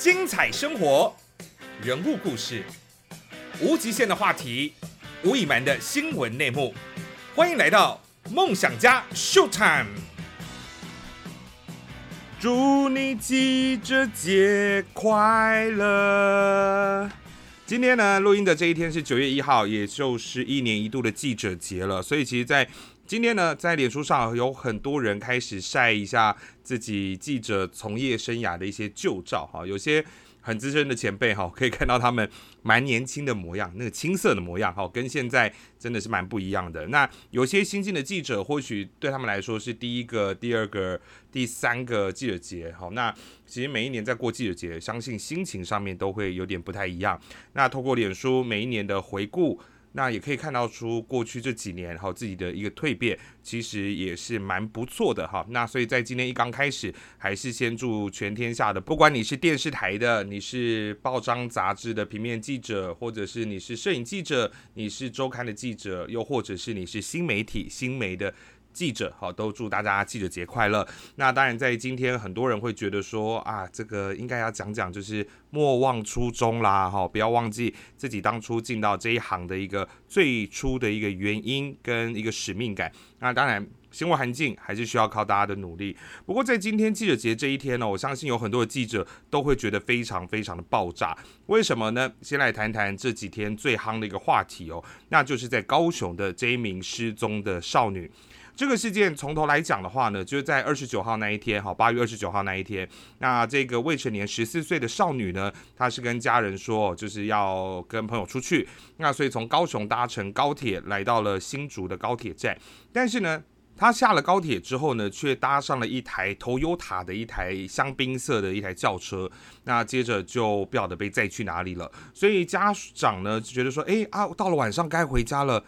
精彩生活，人物故事，无极限的话题，无隐瞒的新闻内幕，欢迎来到梦想家 Show time。祝你记者节快乐！今天呢，录音的这一天是九月一号，也就是一年一度的记者节了。所以，其实，在今天呢，在脸书上有很多人开始晒一下自己记者从业生涯的一些旧照哈，有些。很资深的前辈哈，可以看到他们蛮年轻的模样，那个青涩的模样哈，跟现在真的是蛮不一样的。那有些新进的记者，或许对他们来说是第一个、第二个、第三个记者节哈。那其实每一年在过记者节，相信心情上面都会有点不太一样。那透过脸书每一年的回顾。那也可以看到出过去这几年哈自己的一个蜕变，其实也是蛮不错的哈。那所以在今天一刚开始，还是先祝全天下的，不管你是电视台的，你是报章杂志的平面记者，或者是你是摄影记者，你是周刊的记者，又或者是你是新媒体新媒的。记者好，都祝大家记者节快乐。那当然，在今天很多人会觉得说啊，这个应该要讲讲，就是莫忘初衷啦，哈，不要忘记自己当初进到这一行的一个最初的一个原因跟一个使命感。那当然，新闻环境还是需要靠大家的努力。不过在今天记者节这一天呢，我相信有很多的记者都会觉得非常非常的爆炸。为什么呢？先来谈谈这几天最夯的一个话题哦，那就是在高雄的这一名失踪的少女。这个事件从头来讲的话呢，就是在二十九号那一天，哈，八月二十九号那一天，那这个未成年十四岁的少女呢，她是跟家人说，就是要跟朋友出去，那所以从高雄搭乘高铁来到了新竹的高铁站，但是呢，她下了高铁之后呢，却搭上了一台头优塔的一台香槟色的一台轿车，那接着就不晓得被载去哪里了，所以家长呢就觉得说，哎啊，到了晚上该回家了。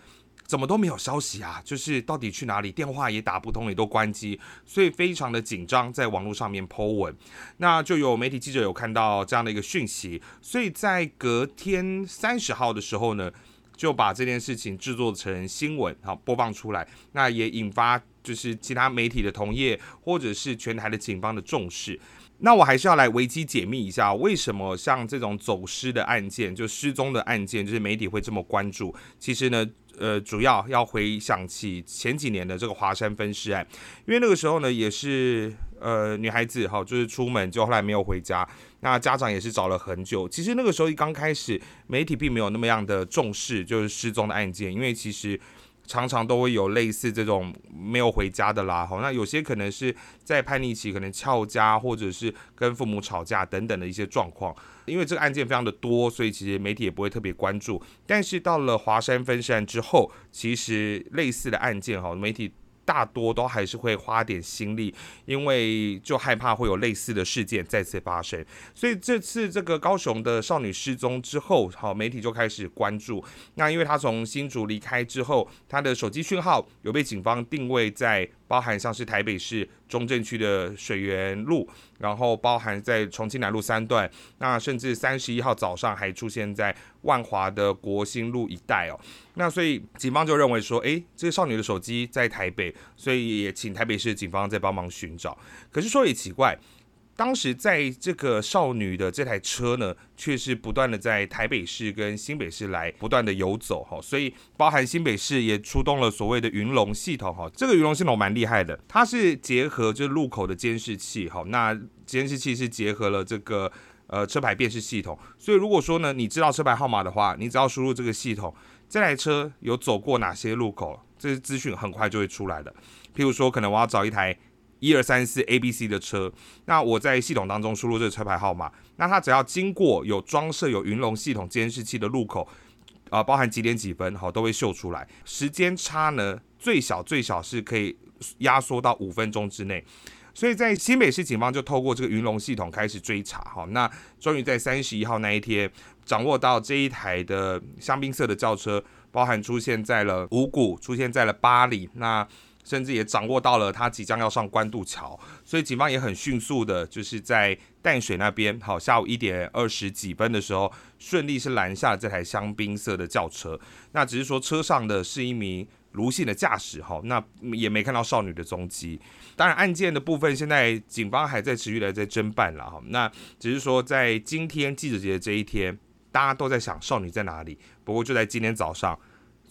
怎么都没有消息啊？就是到底去哪里？电话也打不通，也都关机，所以非常的紧张，在网络上面 Po 文。那就有媒体记者有看到这样的一个讯息，所以在隔天三十号的时候呢，就把这件事情制作成新闻，好播放出来。那也引发就是其他媒体的同业，或者是全台的警方的重视。那我还是要来危机解密一下，为什么像这种走失的案件，就失踪的案件，就是媒体会这么关注？其实呢。呃，主要要回想起前几年的这个华山分尸案，因为那个时候呢，也是呃女孩子哈，就是出门就后来没有回家，那家长也是找了很久。其实那个时候一刚开始，媒体并没有那么样的重视，就是失踪的案件，因为其实。常常都会有类似这种没有回家的啦，好，那有些可能是在叛逆期，可能翘家，或者是跟父母吵架等等的一些状况。因为这个案件非常的多，所以其实媒体也不会特别关注。但是到了华山分尸案之后，其实类似的案件哈，媒体。大多都还是会花点心力，因为就害怕会有类似的事件再次发生。所以这次这个高雄的少女失踪之后，好媒体就开始关注。那因为她从新竹离开之后，她的手机讯号有被警方定位在。包含像是台北市中正区的水源路，然后包含在重庆南路三段，那甚至三十一号早上还出现在万华的国兴路一带哦。那所以警方就认为说，诶，这个少女的手机在台北，所以也请台北市警方在帮忙寻找。可是说也奇怪。当时在这个少女的这台车呢，却是不断的在台北市跟新北市来不断的游走哈，所以包含新北市也出动了所谓的云龙系统哈，这个云龙系统蛮厉害的，它是结合就是路口的监视器哈，那监视器是结合了这个呃车牌辨识系统，所以如果说呢你知道车牌号码的话，你只要输入这个系统，这台车有走过哪些路口，这些资讯很快就会出来的。譬如说，可能我要找一台。一二三四 A B C 的车，那我在系统当中输入这个车牌号码，那它只要经过有装设有云龙系统监视器的路口，啊，包含几点几分，好，都会秀出来。时间差呢，最小最小是可以压缩到五分钟之内。所以在新北市警方就透过这个云龙系统开始追查，哈，那终于在三十一号那一天掌握到这一台的香槟色的轿车，包含出现在了五股，出现在了巴黎，那。甚至也掌握到了他即将要上关渡桥，所以警方也很迅速的，就是在淡水那边，好，下午一点二十几分的时候，顺利是拦下了这台香槟色的轿车。那只是说车上的是一名卢姓的驾驶哈，那也没看到少女的踪迹。当然，案件的部分现在警方还在持续的在侦办了哈。那只是说在今天记者节这一天，大家都在想少女在哪里。不过就在今天早上。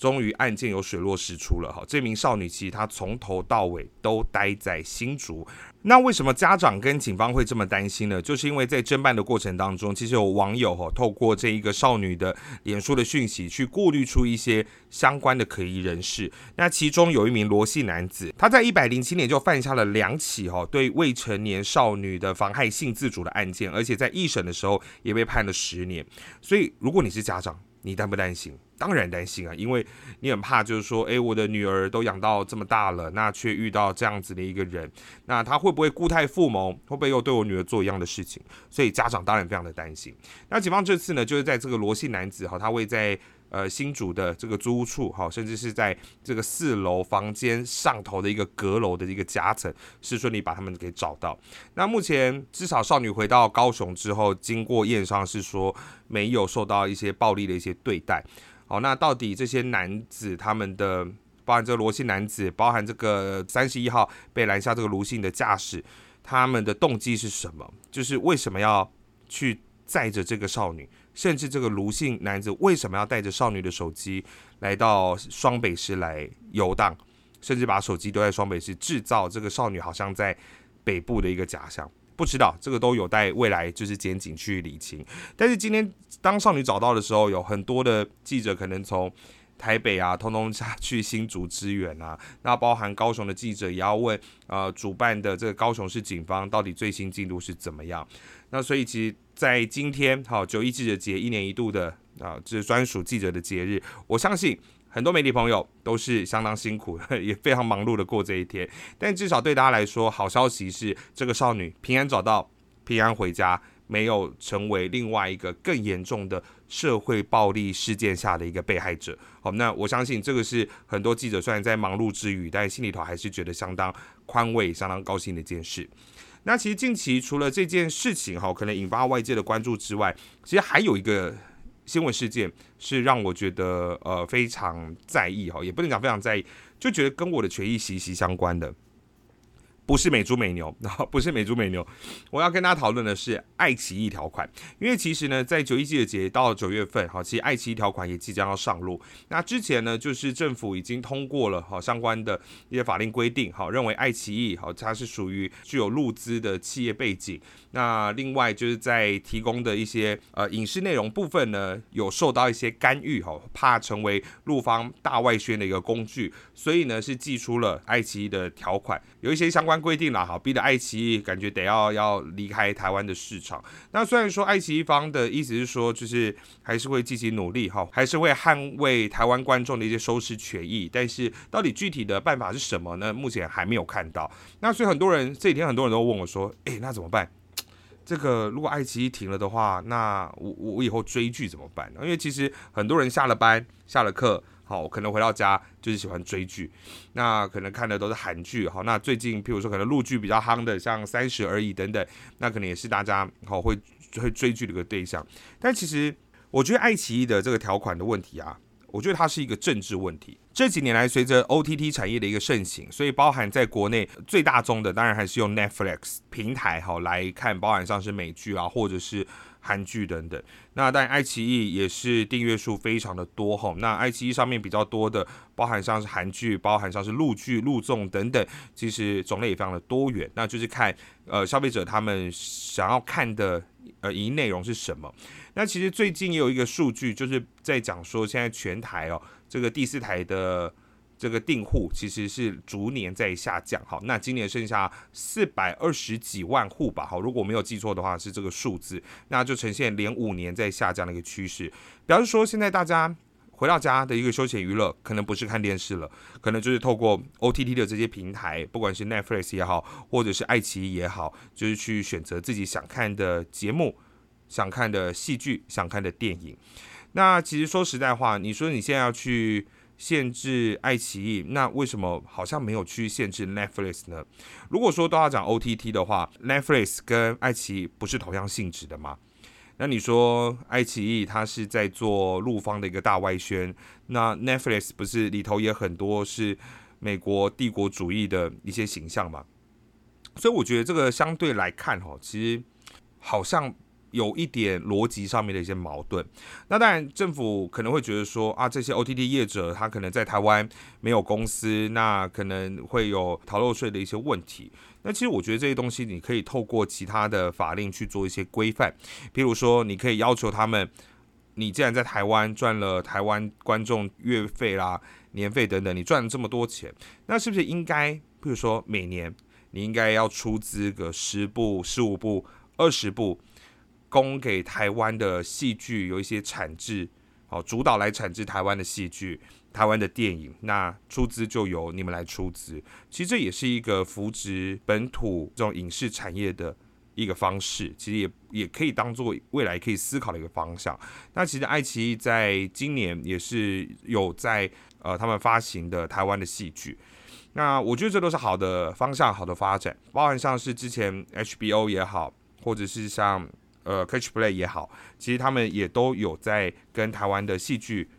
终于案件有水落石出了哈，这名少女其实她从头到尾都待在新竹。那为什么家长跟警方会这么担心呢？就是因为在侦办的过程当中，其实有网友哈透过这一个少女的脸书的讯息，去过滤出一些相关的可疑人士。那其中有一名罗姓男子，他在一百零七年就犯下了两起哈对未成年少女的妨害性自主的案件，而且在一审的时候也被判了十年。所以如果你是家长，你担不担心？当然担心啊，因为你很怕，就是说，诶，我的女儿都养到这么大了，那却遇到这样子的一个人，那他会不会固态复萌？会不会又对我女儿做一样的事情？所以家长当然非常的担心。那警方这次呢，就是在这个罗姓男子哈，他会在呃新主的这个租屋处哈，甚至是在这个四楼房间上头的一个阁楼的一个夹层，是顺利把他们给找到。那目前至少少女回到高雄之后，经过验伤是说。没有受到一些暴力的一些对待，好，那到底这些男子他们的，包含这个罗姓男子，包含这个三十一号被拦下这个卢姓的驾驶，他们的动机是什么？就是为什么要去载着这个少女？甚至这个卢姓男子为什么要带着少女的手机来到双北市来游荡？甚至把手机丢在双北市，制造这个少女好像在北部的一个假象？不知道这个都有待未来就是检警去理清。但是今天当少女找到的时候，有很多的记者可能从台北啊，通通下去新竹支援啊。那包含高雄的记者也要问，呃，主办的这个高雄市警方到底最新进度是怎么样？那所以其实，在今天好九一记者节一年一度的啊，这是专属记者的节日，我相信。很多媒体朋友都是相当辛苦，也非常忙碌的过这一天。但至少对大家来说，好消息是这个少女平安找到，平安回家，没有成为另外一个更严重的社会暴力事件下的一个被害者。好，那我相信这个是很多记者虽然在忙碌之余，但心里头还是觉得相当宽慰、相当高兴的一件事。那其实近期除了这件事情哈，可能引发外界的关注之外，其实还有一个。新闻事件是让我觉得呃非常在意哈，也不能讲非常在意，就觉得跟我的权益息息相关的。不是美猪美牛，然后不是美猪美牛，我要跟大家讨论的是爱奇艺条款。因为其实呢，在九一记的节到九月份，哈，其实爱奇艺条款也即将要上路。那之前呢，就是政府已经通过了哈相关的一些法令规定，好，认为爱奇艺好它是属于具有入资的企业背景。那另外就是在提供的一些呃影视内容部分呢，有受到一些干预，哈，怕成为陆方大外宣的一个工具，所以呢是寄出了爱奇艺的条款，有一些相关。关规定了，好，逼得爱奇艺感觉得要要离开台湾的市场。那虽然说爱奇艺方的意思是说，就是还是会积极努力，哈，还是会捍卫台湾观众的一些收视权益。但是到底具体的办法是什么呢？目前还没有看到。那所以很多人这几天很多人都问我说，诶，那怎么办？这个如果爱奇艺停了的话，那我我以后追剧怎么办呢？因为其实很多人下了班下了课。好，可能回到家就是喜欢追剧，那可能看的都是韩剧。好，那最近譬如说可能陆剧比较夯的，像《三十而已》等等，那可能也是大家好会会追剧的一个对象。但其实我觉得爱奇艺的这个条款的问题啊，我觉得它是一个政治问题。这几年来，随着 OTT 产业的一个盛行，所以包含在国内最大宗的，当然还是用 Netflix 平台好来看，包含像是美剧啊，或者是。韩剧等等，那但爱奇艺也是订阅数非常的多吼。那爱奇艺上面比较多的，包含像是韩剧，包含像是陆剧、陆综等等，其实种类也非常的多元。那就是看呃消费者他们想要看的呃影音内容是什么。那其实最近也有一个数据，就是在讲说现在全台哦这个第四台的。这个订户其实是逐年在下降，好，那今年剩下四百二十几万户吧，好，如果没有记错的话是这个数字，那就呈现连五年在下降的一个趋势，表示说现在大家回到家的一个休闲娱乐，可能不是看电视了，可能就是透过 OTT 的这些平台，不管是 Netflix 也好，或者是爱奇艺也好，就是去选择自己想看的节目、想看的戏剧、想看的电影。那其实说实在话，你说你现在要去。限制爱奇艺，那为什么好像没有去限制 Netflix 呢？如果说都要讲 OTT 的话，Netflix 跟爱奇艺不是同样性质的吗？那你说爱奇艺它是在做陆方的一个大外宣，那 Netflix 不是里头也很多是美国帝国主义的一些形象嘛？所以我觉得这个相对来看哈，其实好像。有一点逻辑上面的一些矛盾，那当然政府可能会觉得说啊，这些 OTT 业者他可能在台湾没有公司，那可能会有逃漏税的一些问题。那其实我觉得这些东西你可以透过其他的法令去做一些规范，比如说你可以要求他们，你既然在台湾赚了台湾观众月费啦、年费等等，你赚了这么多钱，那是不是应该，比如说每年你应该要出资个十部、十五部、二十部？供给台湾的戏剧有一些产制，好主导来产制台湾的戏剧、台湾的电影，那出资就由你们来出资。其实这也是一个扶植本土这种影视产业的一个方式，其实也也可以当做未来可以思考的一个方向。那其实爱奇艺在今年也是有在呃他们发行的台湾的戏剧，那我觉得这都是好的方向、好的发展，包含像是之前 HBO 也好，或者是像。呃，Catch Play 也好，其实他们也都有在跟台湾的戏剧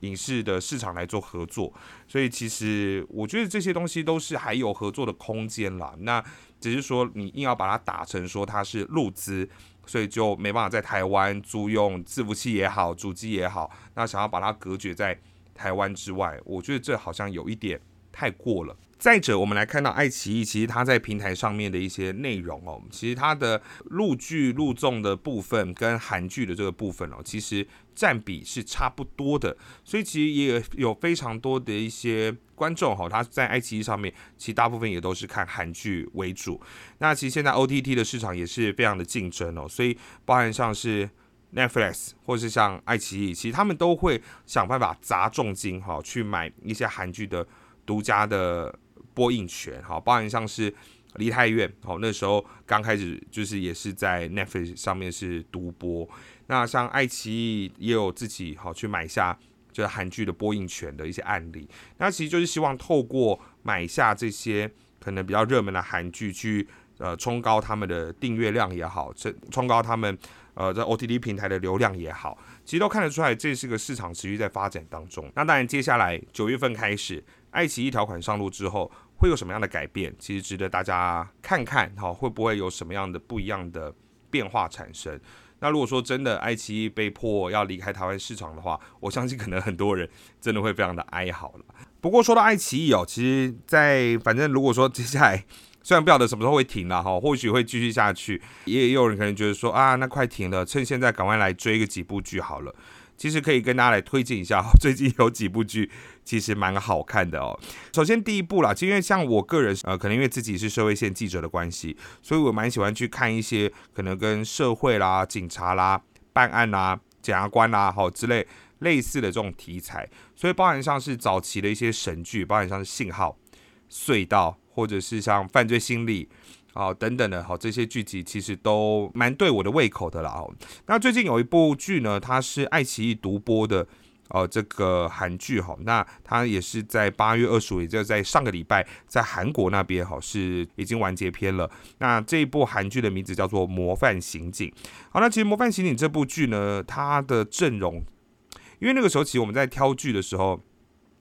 影视的市场来做合作，所以其实我觉得这些东西都是还有合作的空间啦。那只是说你硬要把它打成说它是入资，所以就没办法在台湾租用伺服器也好，主机也好，那想要把它隔绝在台湾之外，我觉得这好像有一点太过了。再者，我们来看到爱奇艺，其实它在平台上面的一些内容哦，其实它的录剧录纵的部分跟韩剧的这个部分哦，其实占比是差不多的，所以其实也有非常多的一些观众哈，他在爱奇艺上面，其实大部分也都是看韩剧为主。那其实现在 OTT 的市场也是非常的竞争哦，所以包含像是 Netflix 或是像爱奇艺，其实他们都会想办法砸重金哈，去买一些韩剧的独家的。播映权，好，包含像是《梨泰院》，好，那时候刚开始就是也是在 Netflix 上面是独播。那像爱奇艺也有自己好去买下就是韩剧的播映权的一些案例。那其实就是希望透过买下这些可能比较热门的韩剧，去呃冲高他们的订阅量也好，这冲高他们呃在 OTT 平台的流量也好，其实都看得出来这是个市场持续在发展当中。那当然接下来九月份开始，爱奇艺条款上路之后。会有什么样的改变？其实值得大家看看，哈，会不会有什么样的不一样的变化产生？那如果说真的爱奇艺被迫要离开台湾市场的话，我相信可能很多人真的会非常的哀嚎了。不过说到爱奇艺哦，其实，在反正如果说接下来虽然不晓得什么时候会停了哈，或许会继续下去，也有人可能觉得说啊，那快停了，趁现在赶快来追个几部剧好了。其实可以跟大家来推荐一下，最近有几部剧其实蛮好看的哦。首先第一部啦，就因为像我个人呃，可能因为自己是社会线记者的关系，所以我蛮喜欢去看一些可能跟社会啦、警察啦、办案啦、检察官啦好之类类似的这种题材。所以包含像是早期的一些神剧，包含像是信号、隧道，或者是像犯罪心理。啊，等等的，好，这些剧集其实都蛮对我的胃口的啦。哦，那最近有一部剧呢，它是爱奇艺独播的，哦，这个韩剧哈，那它也是在八月二十五，也就在上个礼拜，在韩国那边哈是已经完结篇了。那这一部韩剧的名字叫做《模范刑警》。好，那其实《模范刑警》这部剧呢，它的阵容，因为那个时候其实我们在挑剧的时候。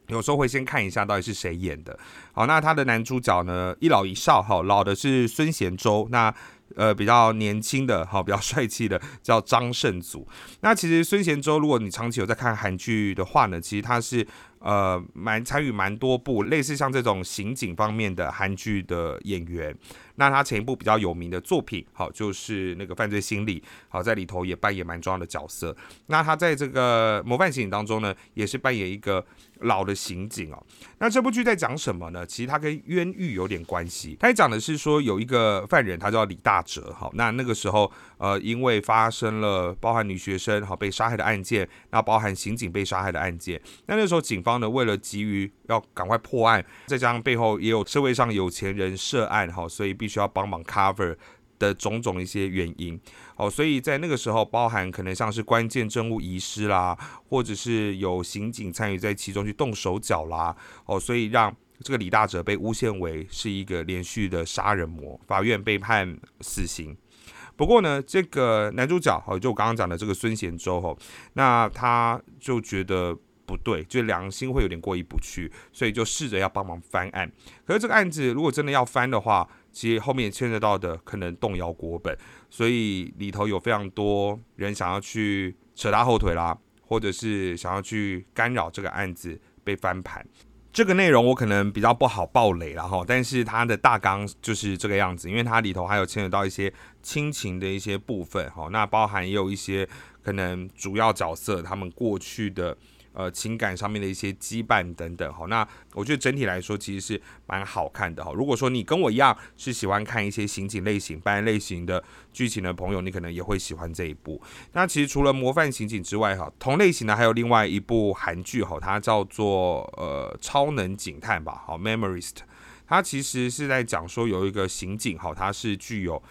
有时候会先看一下到底是谁演的，好，那他的男主角呢一老一少，哈，老的是孙贤周，那呃比较年轻的，好比较帅气的叫张胜祖。那其实孙贤周，如果你长期有在看韩剧的话呢，其实他是呃蛮参与蛮多部类似像这种刑警方面的韩剧的演员。那他前一部比较有名的作品，好就是那个犯罪心理，好在里头也扮演蛮重要的角色。那他在这个模范刑警当中呢，也是扮演一个。老的刑警哦，那这部剧在讲什么呢？其实它跟冤狱有点关系。它讲的是说有一个犯人，他叫李大打折。好，那那个时候，呃，因为发生了包含女学生好被杀害的案件，那包含刑警被杀害的案件。那那时候警方呢，为了急于要赶快破案，再加上背后也有社会上有钱人涉案，哈，所以必须要帮忙 cover。的种种一些原因，哦，所以在那个时候，包含可能像是关键证物遗失啦，或者是有刑警参与在其中去动手脚啦，哦，所以让这个李大哲被诬陷为是一个连续的杀人魔，法院被判死刑。不过呢，这个男主角哈，就我刚刚讲的这个孙贤周哈，那他就觉得不对，就良心会有点过意不去，所以就试着要帮忙翻案。可是这个案子如果真的要翻的话，其实后面牵涉到的可能动摇国本，所以里头有非常多人想要去扯他后腿啦，或者是想要去干扰这个案子被翻盘。这个内容我可能比较不好爆雷了哈，但是它的大纲就是这个样子，因为它里头还有牵扯到一些亲情的一些部分哈，那包含也有一些可能主要角色他们过去的。呃，情感上面的一些羁绊等等，好，那我觉得整体来说其实是蛮好看的哈。如果说你跟我一样是喜欢看一些刑警类型、办案类型的剧情的朋友，你可能也会喜欢这一部。那其实除了模范刑警之外，哈，同类型的还有另外一部韩剧，哈，它叫做呃超能警探吧，好，Memorist，它其实是在讲说有一个刑警，哈，他是具有。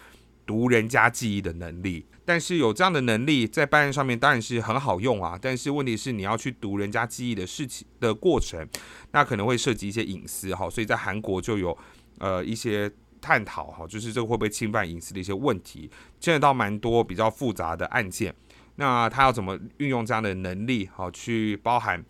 读人家记忆的能力，但是有这样的能力在办案上面当然是很好用啊。但是问题是你要去读人家记忆的事情的过程，那可能会涉及一些隐私哈。所以在韩国就有呃一些探讨哈，就是这个会不会侵犯隐私的一些问题，牵扯到蛮多比较复杂的案件。那他要怎么运用这样的能力好去包含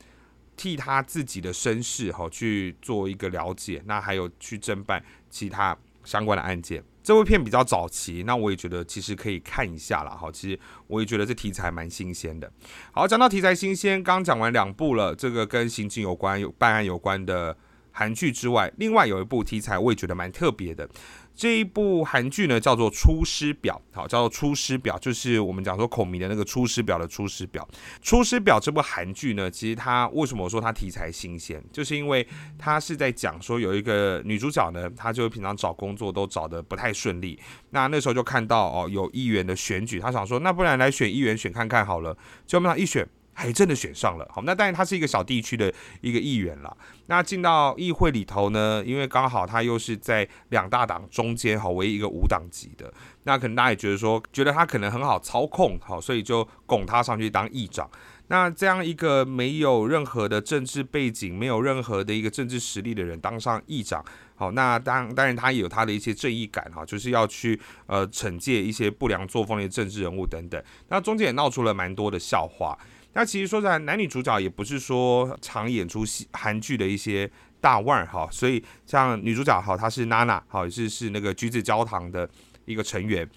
替他自己的身世好去做一个了解，那还有去侦办其他相关的案件。这部片比较早期，那我也觉得其实可以看一下了哈。其实我也觉得这题材蛮新鲜的。好，讲到题材新鲜，刚讲完两部了，这个跟刑警有关、有办案有关的韩剧之外，另外有一部题材我也觉得蛮特别的。这一部韩剧呢，叫做《出师表》，好，叫做《出师表》，就是我们讲说孔明的那个《出师表》的《出师表》。《出师表》这部韩剧呢，其实它为什么说它题材新鲜，就是因为它是在讲说有一个女主角呢，她就平常找工作都找的不太顺利，那那时候就看到哦有议员的选举，她想说那不然来选议员选看看好了，就那一选。还真的选上了，好，那当然他是一个小地区的一个议员了。那进到议会里头呢，因为刚好他又是在两大党中间，好，唯一一个无党籍的，那可能大家也觉得说，觉得他可能很好操控，好，所以就拱他上去当议长。那这样一个没有任何的政治背景、没有任何的一个政治实力的人当上议长，好，那当当然他也有他的一些正义感，哈，就是要去呃惩戒一些不良作风的政治人物等等。那中间也闹出了蛮多的笑话。那其实说在男女主角也不是说常演出戏韩剧的一些大腕哈，所以像女主角哈，她是娜娜，好也是是那个橘子焦糖的一个成员。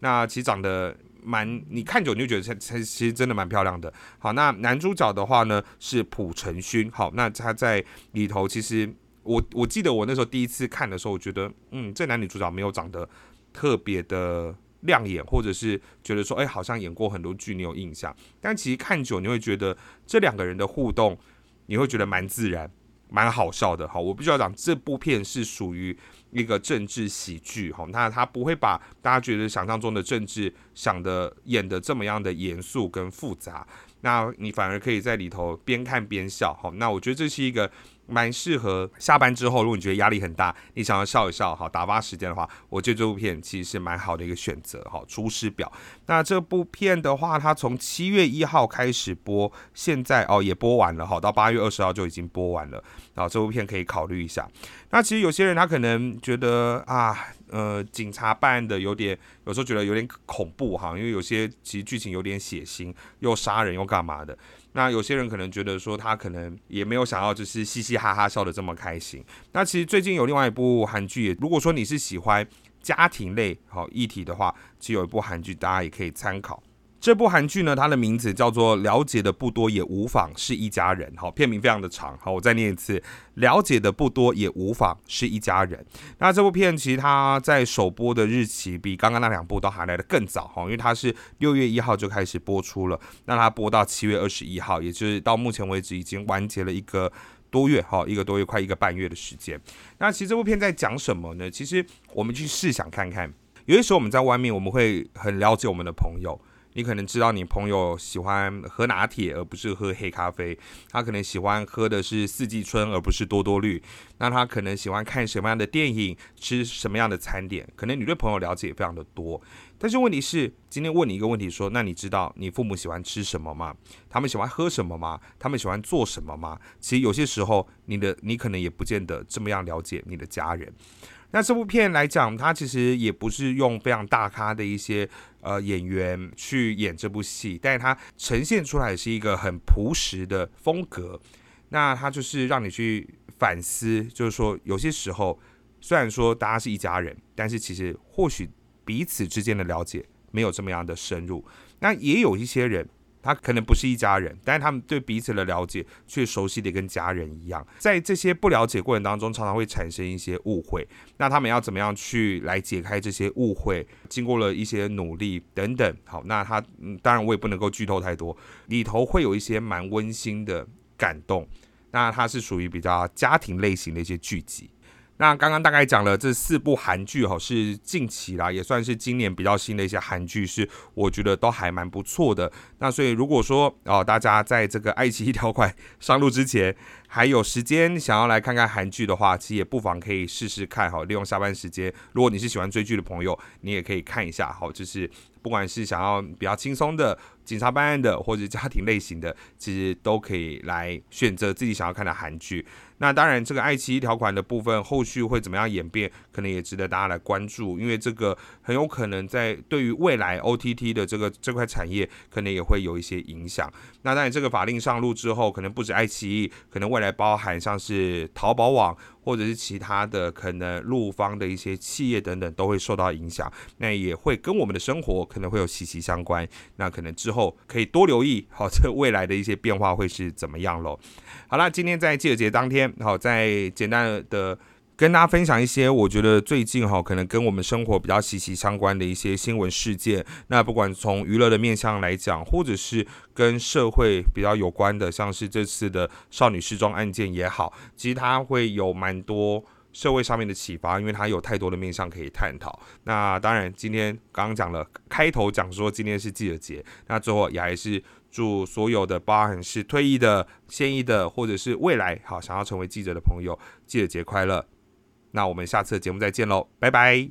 那其实长得蛮，你看久你就觉得她她其实真的蛮漂亮的。好，那男主角的话呢是朴成勋，好，那他在里头其实我我记得我那时候第一次看的时候，我觉得嗯，这男女主角没有长得特别的。亮眼，或者是觉得说，哎，好像演过很多剧，你有印象。但其实看久，你会觉得这两个人的互动，你会觉得蛮自然、蛮好笑的。好，我必须要讲，这部片是属于一个政治喜剧。好，那他不会把大家觉得想象中的政治想的演的这么样的严肃跟复杂。那你反而可以在里头边看边笑。好，那我觉得这是一个。蛮适合下班之后，如果你觉得压力很大，你想要笑一笑，好打发时间的话，我觉得这部片其实是蛮好的一个选择。好，《出师表》那这部片的话，它从七月一号开始播，现在哦也播完了，好到八月二十号就已经播完了。好，这部片可以考虑一下。那其实有些人他可能觉得啊，呃，警察办案的有点，有时候觉得有点恐怖哈，因为有些其实剧情有点血腥，又杀人又干嘛的。那有些人可能觉得说他可能也没有想要就是嘻嘻哈哈笑的这么开心。那其实最近有另外一部韩剧，如果说你是喜欢家庭类好议题的话，其实有一部韩剧大家也可以参考。这部韩剧呢，它的名字叫做《了解的不多也无妨是一家人》。好，片名非常的长。好，我再念一次：了解的不多也无妨是一家人。那这部片其实它在首播的日期比刚刚那两部都还来得更早。哈，因为它是六月一号就开始播出了，那它播到七月二十一号，也就是到目前为止已经完结了一个多月。哈，一个多月，快一个半月的时间。那其实这部片在讲什么呢？其实我们去试想看看，有些时候我们在外面，我们会很了解我们的朋友。你可能知道你朋友喜欢喝拿铁而不是喝黑咖啡，他可能喜欢喝的是四季春而不是多多绿。那他可能喜欢看什么样的电影，吃什么样的餐点？可能你对朋友了解也非常的多。但是问题是，今天问你一个问题，说那你知道你父母喜欢吃什么吗？他们喜欢喝什么吗？他们喜欢做什么吗？其实有些时候，你的你可能也不见得这么样了解你的家人。那这部片来讲，它其实也不是用非常大咖的一些呃演员去演这部戏，但是它呈现出来是一个很朴实的风格。那它就是让你去反思，就是说有些时候虽然说大家是一家人，但是其实或许彼此之间的了解没有这么样的深入。那也有一些人。他可能不是一家人，但是他们对彼此的了解却熟悉的跟家人一样。在这些不了解过程当中，常常会产生一些误会。那他们要怎么样去来解开这些误会？经过了一些努力等等。好，那他嗯当然我也不能够剧透太多，里头会有一些蛮温馨的感动。那它是属于比较家庭类型的一些剧集。那刚刚大概讲了这四部韩剧哈，是近期啦，也算是今年比较新的一些韩剧，是我觉得都还蛮不错的。那所以如果说哦，大家在这个爱奇艺条款上路之前，还有时间想要来看看韩剧的话，其实也不妨可以试试看哈，利用下班时间，如果你是喜欢追剧的朋友，你也可以看一下哈，就是不管是想要比较轻松的警察办案的，或者家庭类型的，其实都可以来选择自己想要看的韩剧。那当然，这个爱奇艺条款的部分后续会怎么样演变，可能也值得大家来关注，因为这个很有可能在对于未来 OTT 的这个这块产业，可能也会有一些影响。那当然，这个法令上路之后，可能不止爱奇艺，可能未来包含像是淘宝网。或者是其他的可能陆方的一些企业等等都会受到影响，那也会跟我们的生活可能会有息息相关。那可能之后可以多留意，好，这未来的一些变化会是怎么样喽？好了，今天在记者节当天，好，再简单的。跟大家分享一些我觉得最近哈可能跟我们生活比较息息相关的一些新闻事件。那不管从娱乐的面向来讲，或者是跟社会比较有关的，像是这次的少女失踪案件也好，其实它会有蛮多社会上面的启发，因为它有太多的面向可以探讨。那当然，今天刚刚讲了开头讲说今天是记者节，那最后也还是祝所有的包含是退役的、现役的，或者是未来好想要成为记者的朋友，记者节快乐。那我们下次节目再见喽，拜拜。